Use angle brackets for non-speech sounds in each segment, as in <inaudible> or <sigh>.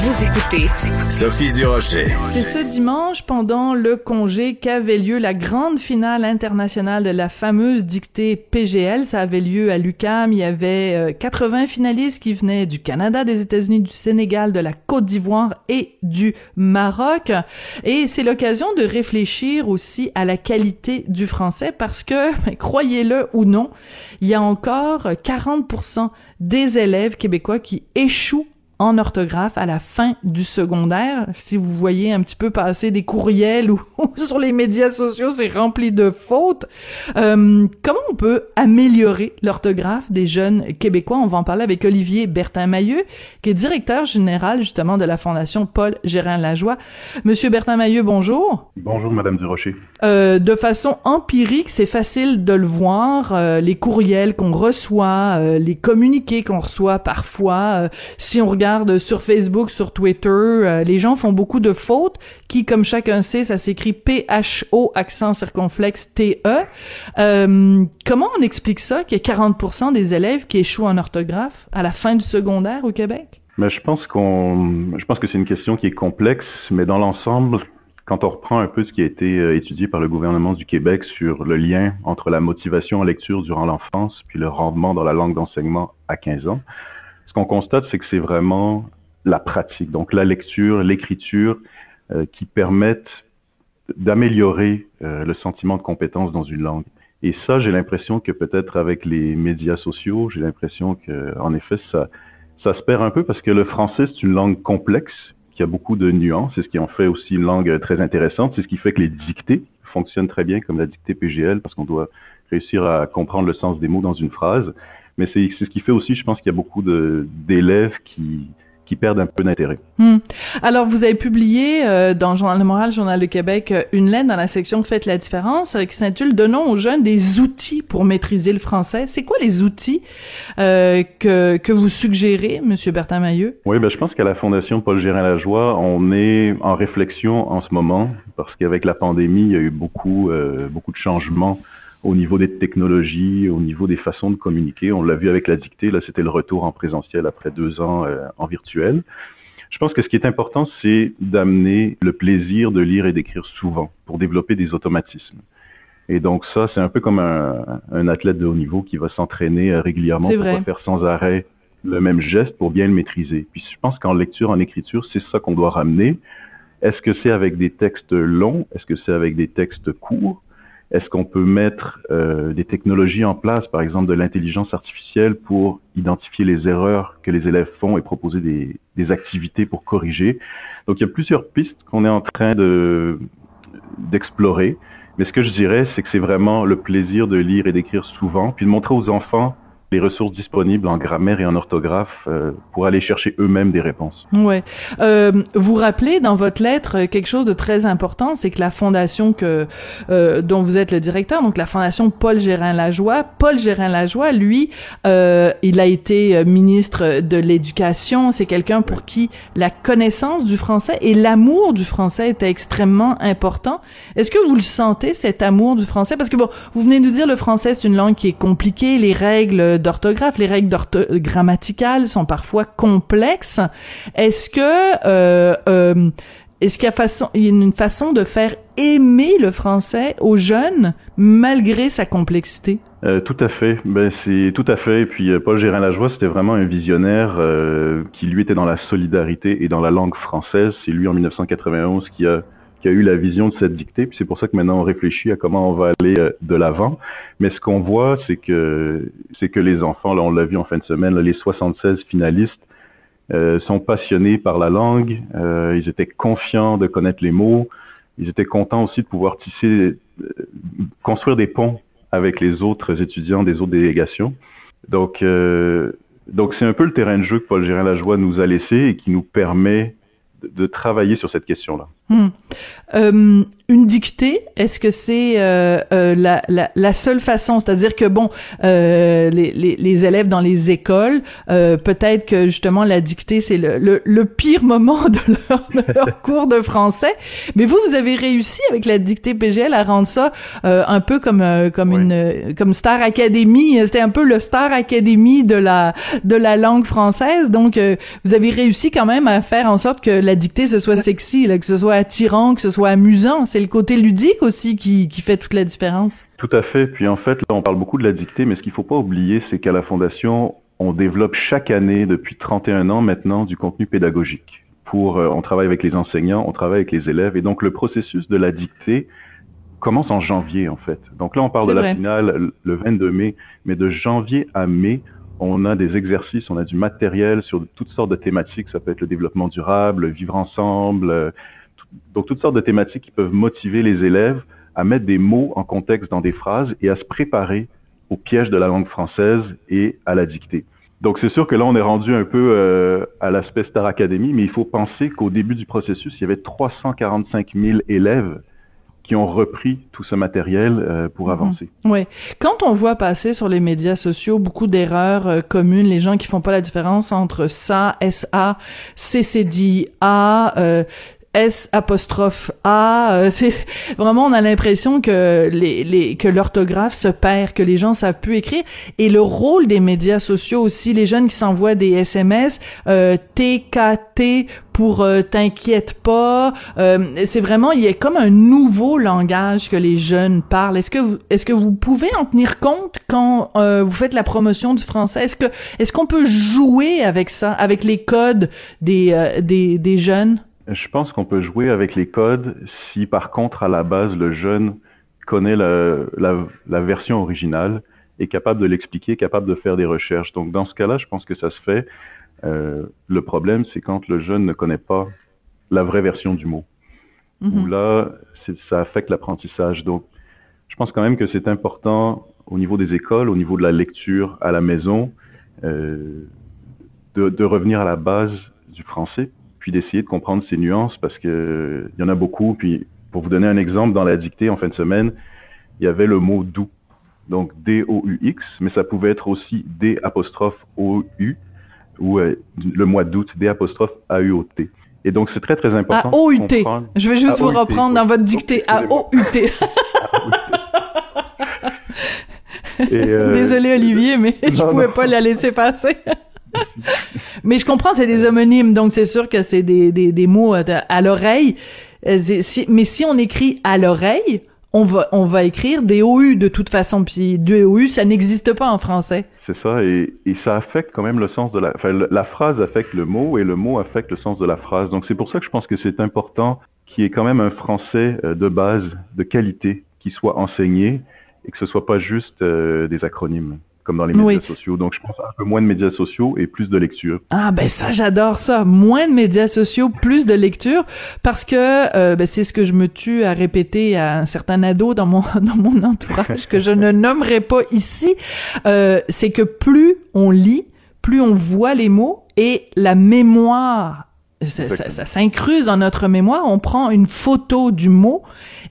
Vous écoutez Sophie Durocher. C'est ce dimanche, pendant le congé, qu'avait lieu la grande finale internationale de la fameuse dictée PGL. Ça avait lieu à l'UCAM. Il y avait 80 euh, finalistes qui venaient du Canada, des États-Unis, du Sénégal, de la Côte d'Ivoire et du Maroc. Et c'est l'occasion de réfléchir aussi à la qualité du français parce que, <laughs> ben, croyez-le ou non, il y a encore 40% des élèves québécois qui échouent en orthographe à la fin du secondaire. Si vous voyez un petit peu passer des courriels <laughs> ou, sur les médias sociaux, c'est rempli de fautes. Euh, comment on peut améliorer l'orthographe des jeunes Québécois? On va en parler avec Olivier Bertin-Mailleux, qui est directeur général justement de la Fondation Paul Gérin-Lajoie. Monsieur Bertin-Mailleux, bonjour. Bonjour, Madame Durocher. Euh, de façon empirique, c'est facile de le voir, euh, les courriels qu'on reçoit, euh, les communiqués qu'on reçoit parfois. si on regarde sur Facebook, sur Twitter, euh, les gens font beaucoup de fautes qui, comme chacun sait, ça s'écrit P-H-O accent circonflexe T-E. Euh, comment on explique ça qu'il y a 40% des élèves qui échouent en orthographe à la fin du secondaire au Québec? Mais je pense qu'on, je pense que c'est une question qui est complexe, mais dans l'ensemble, quand on reprend un peu ce qui a été euh, étudié par le gouvernement du Québec sur le lien entre la motivation en lecture durant l'enfance puis le rendement dans la langue d'enseignement à 15 ans, ce qu'on constate, c'est que c'est vraiment la pratique, donc la lecture, l'écriture, euh, qui permettent d'améliorer euh, le sentiment de compétence dans une langue. Et ça, j'ai l'impression que peut-être avec les médias sociaux, j'ai l'impression que, en effet, ça, ça se perd un peu parce que le français, c'est une langue complexe qui a beaucoup de nuances. C'est ce qui en fait aussi une langue très intéressante. C'est ce qui fait que les dictées fonctionnent très bien comme la dictée PGL parce qu'on doit réussir à comprendre le sens des mots dans une phrase. Mais c'est ce qui fait aussi, je pense qu'il y a beaucoup d'élèves qui, qui perdent un peu d'intérêt. Hmm. Alors, vous avez publié euh, dans Journal de Moral, Journal de Québec, euh, une lettre dans la section Faites la différence euh, qui s'intitule Donnons aux jeunes des outils pour maîtriser le français. C'est quoi les outils euh, que, que vous suggérez, Monsieur Bertin Mailleux? Oui, ben, je pense qu'à la Fondation Paul Gérin-Lajoie, on est en réflexion en ce moment parce qu'avec la pandémie, il y a eu beaucoup, beaucoup de changements au niveau des technologies, au niveau des façons de communiquer. On l'a vu avec la dictée, là c'était le retour en présentiel après deux ans euh, en virtuel. Je pense que ce qui est important, c'est d'amener le plaisir de lire et d'écrire souvent pour développer des automatismes. Et donc ça, c'est un peu comme un, un, athlète de haut niveau qui va s'entraîner euh, régulièrement pour faire sans arrêt le même geste pour bien le maîtriser. Puis je pense qu'en lecture, en écriture, c'est ça qu'on doit ramener. Est-ce que c'est avec des textes longs? Est-ce que c'est avec des textes courts? Est-ce qu'on peut mettre euh, des technologies en place, par exemple de l'intelligence artificielle, pour identifier les erreurs que les élèves font et proposer des, des activités pour corriger? Donc il y a plusieurs pistes qu'on est en train de d'explorer. Mais ce que je dirais, c'est que c'est vraiment le plaisir de lire et d'écrire souvent, puis de montrer aux enfants les ressources disponibles en grammaire et en orthographe euh, pour aller chercher eux-mêmes des réponses. Ouais. Euh, vous rappelez dans votre lettre quelque chose de très important, c'est que la fondation que euh, dont vous êtes le directeur, donc la fondation Paul Gérin Lajoie, Paul Gérin Lajoie, lui, euh, il a été euh, ministre de l'éducation. C'est quelqu'un pour qui la connaissance du français et l'amour du français était extrêmement important. Est-ce que vous le sentez cet amour du français? Parce que bon, vous venez de nous dire le français c'est une langue qui est compliquée, les règles d'orthographe. Les règles grammaticales sont parfois complexes. Est-ce que euh, euh, est-ce qu'il y a une façon de faire aimer le français aux jeunes malgré sa complexité? Euh, tout à fait. Ben c'est tout à fait. Et puis Paul Gérin Lajoie, c'était vraiment un visionnaire qui lui était dans la solidarité et dans la langue française. C'est lui en 1991 qui a qui a eu la vision de cette dictée. Puis c'est pour ça que maintenant on réfléchit à comment on va aller euh, de l'avant. Mais ce qu'on voit, c'est que c'est que les enfants, là on l'a vu en fin de semaine, là, les 76 finalistes euh, sont passionnés par la langue. Euh, ils étaient confiants de connaître les mots. Ils étaient contents aussi de pouvoir tisser, euh, construire des ponts avec les autres étudiants des autres délégations. Donc donc c'est un peu le terrain de jeu que Paul Gérin Lajoie nous a laissé et qui nous permet de, travailler sur cette question-là. Hmm. Euh, une dictée, est-ce que c'est euh, euh, la, la, la, seule façon? C'est-à-dire que, bon, euh, les, les, les, élèves dans les écoles, euh, peut-être que justement la dictée, c'est le, le, le, pire moment de leur, de leur <laughs> cours de français. Mais vous, vous avez réussi avec la dictée PGL à rendre ça un peu comme, comme une comme Star Academy. C'était un peu le Star Academy de la, de la langue française. Donc, vous avez réussi quand même à faire en sorte que la dictée, ce soit sexy, là, que ce soit attirant, que ce soit amusant. C'est le côté ludique aussi qui, qui fait toute la différence. Tout à fait. Puis en fait, là, on parle beaucoup de la dictée, mais ce qu'il faut pas oublier, c'est qu'à la Fondation, on développe chaque année, depuis 31 ans maintenant, du contenu pédagogique. Pour, euh, on travaille avec les enseignants, on travaille avec les élèves, et donc le processus de la dictée commence en janvier en fait. Donc là, on parle de la finale le 22 mai, mais de janvier à mai, on a des exercices, on a du matériel sur toutes sortes de thématiques. Ça peut être le développement durable, vivre ensemble, euh, donc toutes sortes de thématiques qui peuvent motiver les élèves à mettre des mots en contexte dans des phrases et à se préparer au piège de la langue française et à la dictée. Donc c'est sûr que là on est rendu un peu euh, à l'aspect Star Academy, mais il faut penser qu'au début du processus, il y avait 345 000 élèves qui ont repris tout ce matériel euh, pour mhm. avancer. Oui. Quand on voit passer sur les médias sociaux beaucoup d'erreurs euh, communes, les gens qui font pas la différence entre ça, SA, CCD, A, euh, S apostrophe A. Euh, <laughs> c'est vraiment on a l'impression que les, les que l'orthographe se perd, que les gens savent plus écrire. Et le rôle des médias sociaux aussi, les jeunes qui s'envoient des SMS, euh, TKT pour euh, t'inquiète pas. Euh, c'est vraiment il y a comme un nouveau langage que les jeunes parlent. Est-ce que vous, est-ce que vous pouvez en tenir compte quand vous faites la promotion du français? Est-ce que est-ce qu'on peut jouer avec ça, avec les codes des des, des jeunes? Je pense qu'on peut jouer avec les codes si par contre à la base le jeune connaît la, la, la version originale, est capable de l'expliquer, capable de faire des recherches. Donc dans ce cas-là, je pense que ça se fait. Euh, le problème, c'est quand le jeune ne connaît pas la vraie version du mot. Mm-hmm. Où là, ça affecte l'apprentissage. Donc je pense quand même que c'est important au niveau des écoles, au niveau de la lecture à la maison, euh, de, de revenir à la base du français puis d'essayer de comprendre ces nuances parce que il y en a beaucoup. Puis pour vous donner un exemple, dans la dictée en fin de semaine, il y avait le mot doux, donc D-O-U-X, mais ça pouvait être aussi D apostrophe O-U ou euh, le mois d'août, D apostrophe A-U-O-T. Et donc c'est très très important. A-O-U-T. Je vais juste vous reprendre dans votre dictée. A-O-U-T. <laughs> <laughs> Euh, Désolé Olivier, mais <laughs> je pouvais pas la laisser passer. Mais je comprends, c'est des homonymes, donc c'est sûr que c'est des, des, des mots euh, à, l'oreille. Euh, mais si on écrit à l'oreille, on va, on va écrire des OU de toute façon. Puis des OU, ça n'existe pas en français. C'est ça, et, et, ça affecte quand même le sens de la... Enfin, la phrase affecte le mot, et le mot affecte le sens de la phrase. Donc c'est pour ça que je pense que c'est important qu'il y ait quand même un français euh, de base, de qualité, qui soit enseigné, et que ce soit pas juste des acronymes comme dans les médias sociaux. Donc, je pense un peu moins de médias sociaux et plus de lecture. Ah, ben ça, j'adore ça. Moins de médias sociaux, plus de lecture, parce que euh, ben, c'est ce que je me tue à répéter à un certain ado dans mon, <laughs> dans mon entourage, que je ne nommerai pas ici. Euh, c'est que plus on lit, plus on voit les mots et la mémoire ça, ça, s'incruse dans notre mémoire. On prend une photo du mot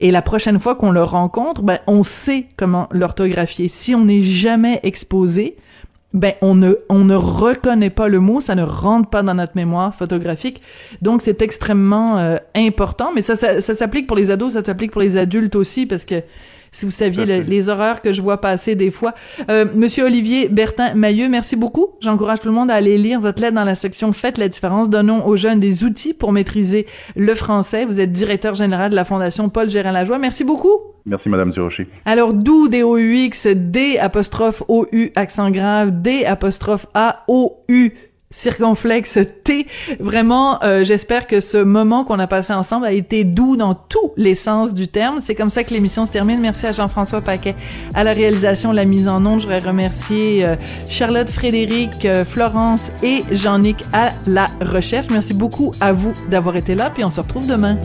et la prochaine fois qu'on le rencontre, ben, on sait comment l'orthographier. Si on n'est jamais exposé, ben on ne on ne reconnaît pas le mot, ça ne rentre pas dans notre mémoire photographique. Donc c'est extrêmement euh, important, mais ça, ça, ça s'applique pour les ados, ça s'applique pour les adultes aussi parce que si vous saviez les horreurs que je vois passer des fois. Euh, Monsieur Olivier Bertin Mailleux, merci beaucoup. J'encourage tout le monde à aller lire votre lettre dans la section Faites la différence. Donnons aux jeunes des outils pour maîtriser le français. Vous êtes directeur général de la Fondation Paul Gérin Lajoie. Merci beaucoup. Merci, Madame Durocher. Alors, d'où D-O-U-X, D apostrophe O-U, accent grave, D apostrophe A-O-U, circonflexe T. Vraiment, euh, j'espère que ce moment qu'on a passé ensemble a été doux dans tous les sens du terme. C'est comme ça que l'émission se termine. Merci à Jean-François Paquet à la réalisation, la mise en onde. Je voudrais remercier euh, Charlotte, Frédéric, euh, Florence et Jean-Nic à la recherche. Merci beaucoup à vous d'avoir été là, puis on se retrouve demain.